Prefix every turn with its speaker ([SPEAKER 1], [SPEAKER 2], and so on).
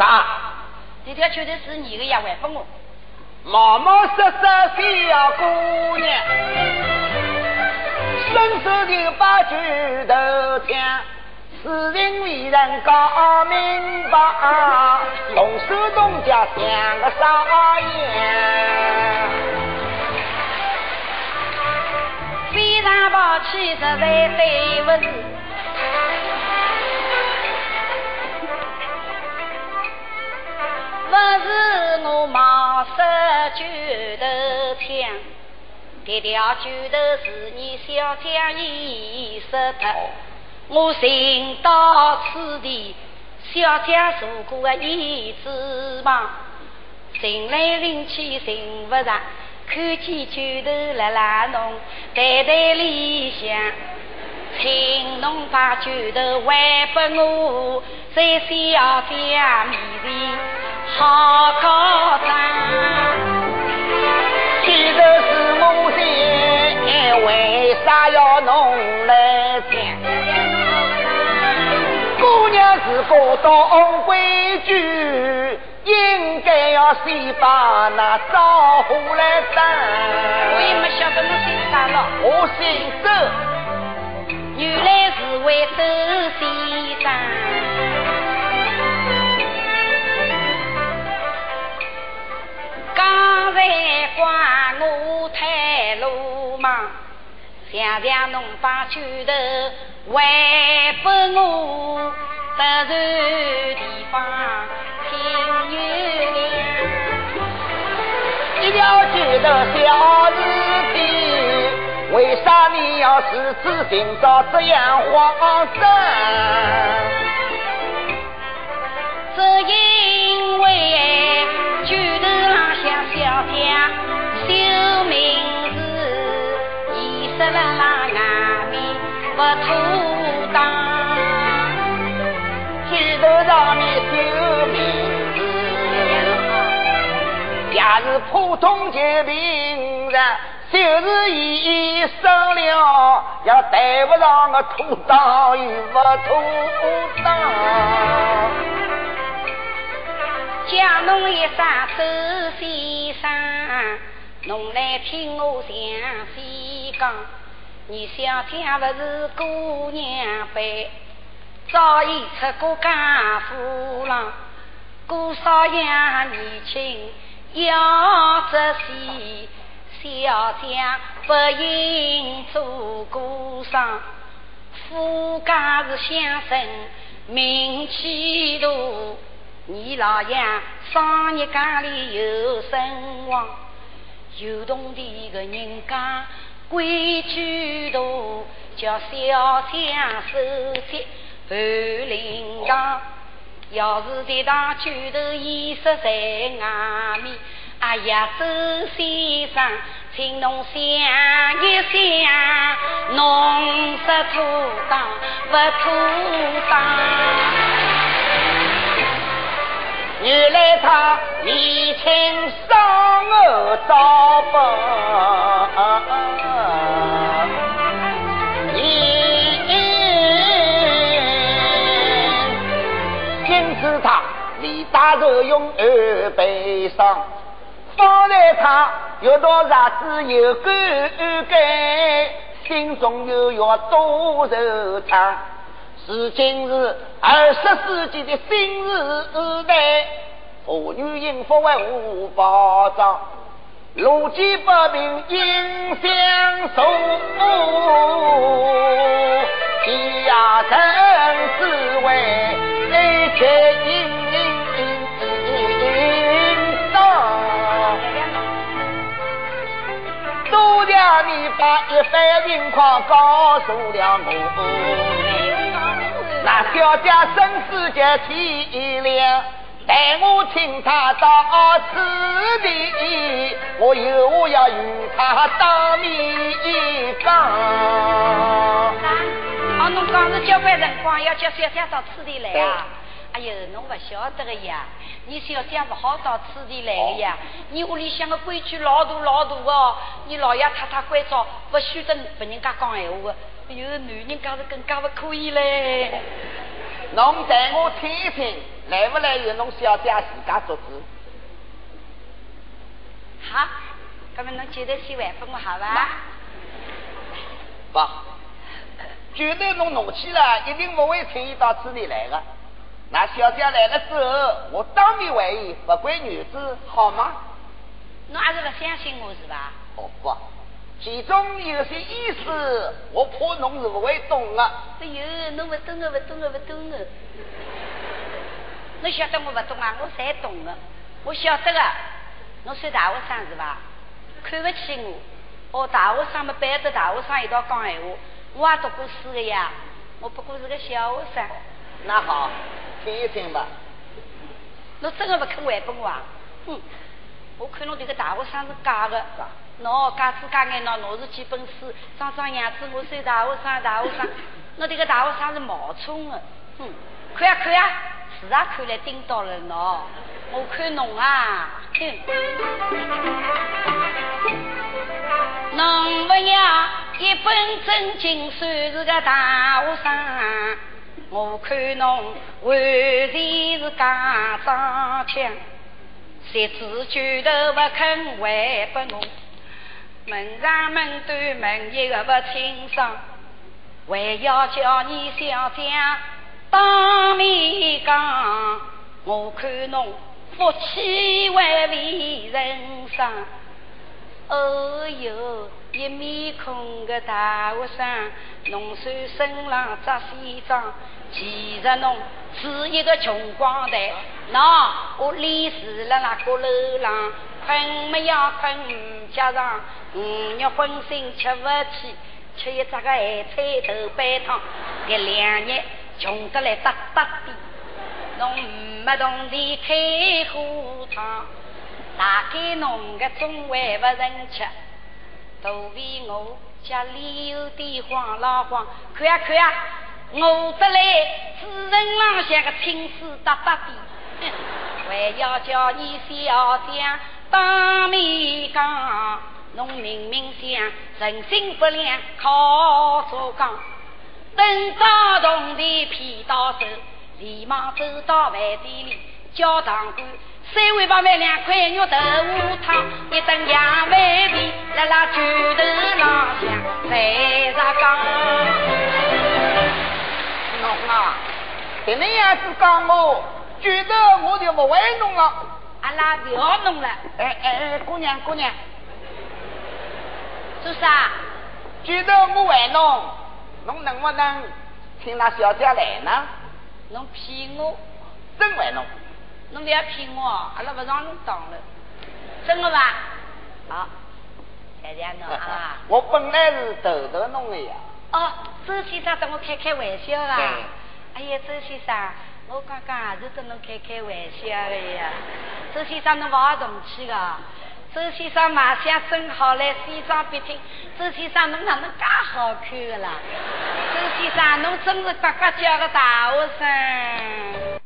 [SPEAKER 1] 啥？
[SPEAKER 2] 这条确实是你的呀，还给我。
[SPEAKER 1] 毛毛色色小姑娘，伸手就把拳头抢。此人为人搞明白，动手动脚像个少爷。
[SPEAKER 2] 非常抱歉，实在对不起。是我冒失拳头枪，这条酒头是你小将已失脱。我寻到此地，小将坐过的椅子旁，寻来寻去寻不着，看见酒头辣辣弄，袋袋里向，请侬把酒头还给我，在小将面前好高张。
[SPEAKER 1] 拳头是我的，为啥要弄来抢？是个懂规矩，应该要先把那招呼来等。
[SPEAKER 2] 我也没晓得你姓啥了。
[SPEAKER 1] 我姓周，
[SPEAKER 2] 原来是位周让侬把拳头还给我。不然地方听原谅，
[SPEAKER 1] 一条举的小日子，为啥你要私自寻找这样慌张？也是普通结平人，就是一生了，也谈不上个妥当与不妥当。
[SPEAKER 2] 叫侬一声周先生，侬来听我详细讲，你想听不是姑娘辈。早已出过家父郎，姑少爷年轻要仔细，小将不应做姑丧。夫家是乡绅，名气大，你老爷商业家里有声望，有同的个人家规矩大，叫小将守节。半铃铛，要是这当拳头意识在外面，哎呀，周先生，请侬想一想，侬是妥当不妥当？
[SPEAKER 1] 原来他年轻双儿早不。力大受用而悲伤，方才他遇到日子有感慨，心中又要多惆怅。如今是二十世纪的新时代，妇女幸福为无保障，路见不平应相送，家人只为。把一番情况告诉了我。那小姐生死结体谅，待我请她到此地，我有话要与她当面讲。
[SPEAKER 2] 啊，侬讲是交关辰光要叫小姐到此地来啊？哎呦，侬不晓得个呀！你小姐不好到此地来的呀！你屋里向的规矩老大老大哦！你老爷太太关照，不许得别人家讲闲话的。哎呦，男人家是更加不可以嘞！
[SPEAKER 1] 侬带我听一听，来不来由侬小姐自家做主。
[SPEAKER 2] 好，那么侬今天先还给我好吧？
[SPEAKER 1] 不，绝对侬弄起了，一定不会轻易到这里来的。那小姐来了之后，我当面怀疑不归女子，好吗？
[SPEAKER 2] 侬还是不相信我是吧？
[SPEAKER 1] 哦不，其中有些意思，我怕侬是不会懂的。
[SPEAKER 2] 哎呦，侬不懂的，不懂的，不懂的。侬晓得我不懂啊？我才懂的，我晓得的。侬算大学生是吧？看不起我。哦，大学生嘛，背着大学生一道讲闲话。我也读过书的呀，我不过是个小学生。
[SPEAKER 1] 那好。听一听吧，
[SPEAKER 2] 侬真的不肯还给我啊？哼！我看侬这个大学生是假的，喏，假子假眼喏，侬是几本书，装装样子，我算大学生，大学生，侬这个大学生是冒充的，哼！看呀看呀，是啊，看来盯到了喏，我看侬啊，哼！侬不要一本正经算是个大学生。我看侬完全是假装腔，谁知举头不肯还给我，门上门对门一个不清桑，还要叫你小姐当面讲，我看侬福气还未人生，哦哟。一面孔的大学生，侬算身上扎西装，其实侬是一个穷光蛋。喏，我立死了那个楼上，困么要困唔加上，五日荤腥吃不起，吃一只个咸菜头白汤，这两日穷得来哒哒的。侬没同地开火汤，大概侬个中饭不人吃。都为我家里有点慌老慌，看呀看呀，我得来主人郎像个青丝哒哒的，还要叫你小姐当面讲，侬明明想人心不良靠左讲，等到同的皮到手，连忙走到饭店里叫堂官。三碗八面两块肉豆腐汤，一顿羊饭皮，辣辣拳头浪向在上讲。
[SPEAKER 1] 侬啊，这那样子讲我，觉得我就不会弄了。
[SPEAKER 2] 阿拉不要弄了。
[SPEAKER 1] 哎哎哎，姑娘姑娘，
[SPEAKER 2] 做啥？
[SPEAKER 1] 觉得我会弄，侬能不能请那小姐来呢？
[SPEAKER 2] 侬骗我？
[SPEAKER 1] 真会弄。
[SPEAKER 2] 侬不要骗我，阿拉不让侬当了，真的吧？好，谢谢侬啊！
[SPEAKER 1] 我本来是逗逗弄的呀。
[SPEAKER 2] 哦，周先生跟我开开玩笑啦。哎呀，周先生，我刚刚也是跟侬开开玩笑的呀。周先生，侬不好动气的。周先生卖相真好嘞，西装笔挺。周先生，侬哪能介好看的啦？周先生，侬真是呱呱叫的大学生。